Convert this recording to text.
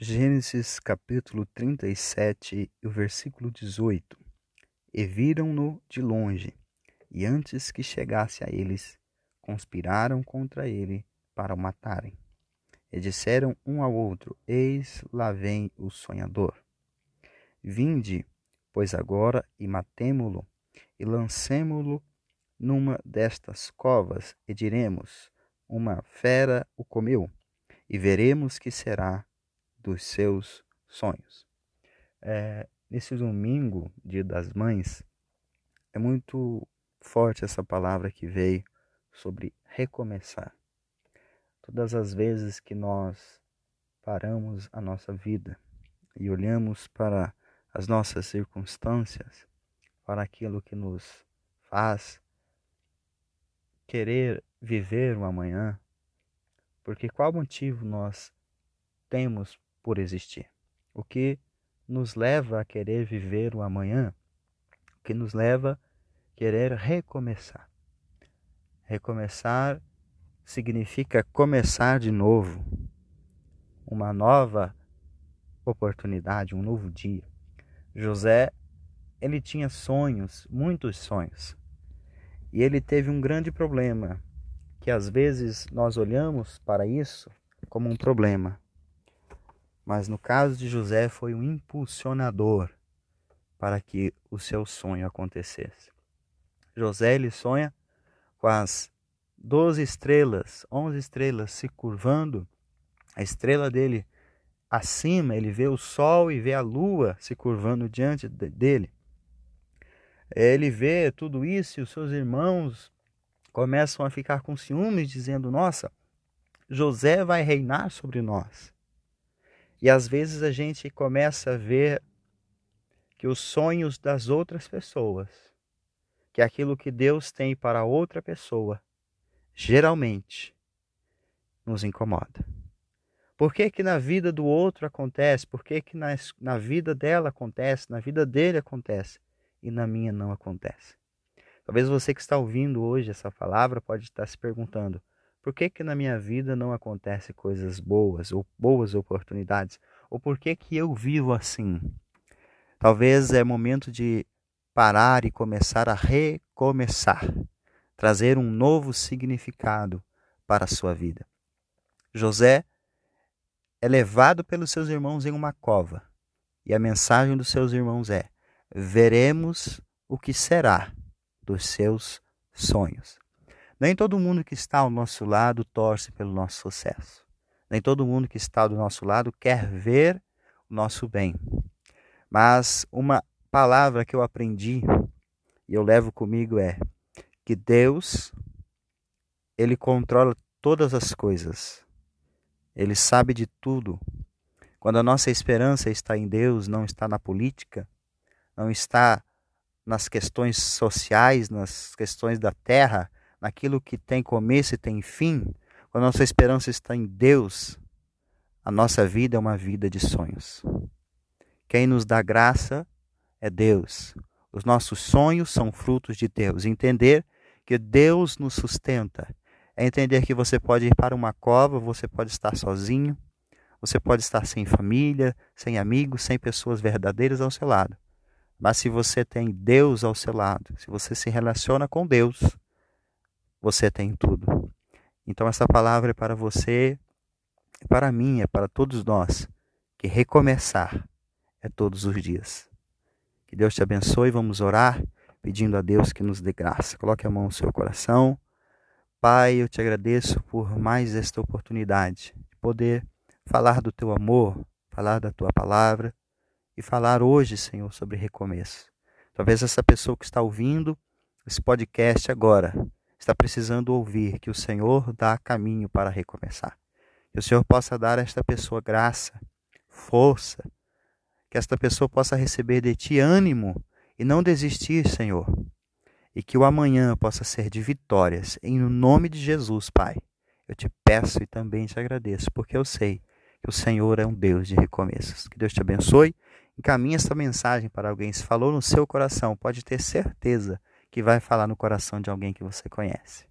Gênesis capítulo 37 e o versículo 18. E viram-no de longe, e antes que chegasse a eles, conspiraram contra ele para o matarem. E disseram um ao outro: Eis lá vem o sonhador. Vinde, pois agora, e matemo-lo, e lancemo-lo numa destas covas, e diremos: Uma fera o comeu, e veremos que será dos seus sonhos. É, nesse domingo, Dia das Mães, é muito forte essa palavra que veio sobre recomeçar. Todas as vezes que nós paramos a nossa vida e olhamos para as nossas circunstâncias, para aquilo que nos faz querer viver o amanhã, porque qual motivo nós temos por existir. O que nos leva a querer viver o amanhã, o que nos leva a querer recomeçar. Recomeçar significa começar de novo, uma nova oportunidade, um novo dia. José, ele tinha sonhos, muitos sonhos. E ele teve um grande problema, que às vezes nós olhamos para isso como um problema mas no caso de José foi um impulsionador para que o seu sonho acontecesse. José ele sonha com as doze estrelas, onze estrelas se curvando, a estrela dele acima, ele vê o sol e vê a lua se curvando diante dele. Ele vê tudo isso e os seus irmãos começam a ficar com ciúmes, dizendo: Nossa, José vai reinar sobre nós. E às vezes a gente começa a ver que os sonhos das outras pessoas, que aquilo que Deus tem para outra pessoa, geralmente nos incomoda. Por que, que na vida do outro acontece? Por que, que na, na vida dela acontece? Na vida dele acontece? E na minha não acontece? Talvez você que está ouvindo hoje essa palavra pode estar se perguntando: por que, que na minha vida não acontecem coisas boas ou boas oportunidades? Ou por que, que eu vivo assim? Talvez é momento de parar e começar a recomeçar, trazer um novo significado para a sua vida. José é levado pelos seus irmãos em uma cova, e a mensagem dos seus irmãos é: veremos o que será dos seus sonhos. Nem todo mundo que está ao nosso lado torce pelo nosso sucesso. Nem todo mundo que está do nosso lado quer ver o nosso bem. Mas uma palavra que eu aprendi e eu levo comigo é que Deus ele controla todas as coisas. Ele sabe de tudo. Quando a nossa esperança está em Deus, não está na política, não está nas questões sociais, nas questões da terra, naquilo que tem começo e tem fim, quando a nossa esperança está em Deus, a nossa vida é uma vida de sonhos. Quem nos dá graça é Deus. Os nossos sonhos são frutos de Deus. Entender que Deus nos sustenta é entender que você pode ir para uma cova, você pode estar sozinho, você pode estar sem família, sem amigos, sem pessoas verdadeiras ao seu lado. Mas se você tem Deus ao seu lado, se você se relaciona com Deus, você tem tudo. Então essa palavra é para você, é para mim, é para todos nós, que recomeçar é todos os dias. Que Deus te abençoe, vamos orar pedindo a Deus que nos dê graça. Coloque a mão no seu coração. Pai, eu te agradeço por mais esta oportunidade de poder falar do teu amor, falar da tua palavra e falar hoje, Senhor, sobre recomeço. Talvez essa pessoa que está ouvindo esse podcast agora está precisando ouvir que o Senhor dá caminho para recomeçar. Que o Senhor possa dar a esta pessoa graça, força, que esta pessoa possa receber de ti ânimo e não desistir, Senhor. E que o amanhã possa ser de vitórias, em nome de Jesus, Pai. Eu te peço e também te agradeço, porque eu sei que o Senhor é um Deus de recomeços. Que Deus te abençoe. Encaminhe esta mensagem para alguém. Se falou no seu coração, pode ter certeza que vai falar no coração de alguém que você conhece.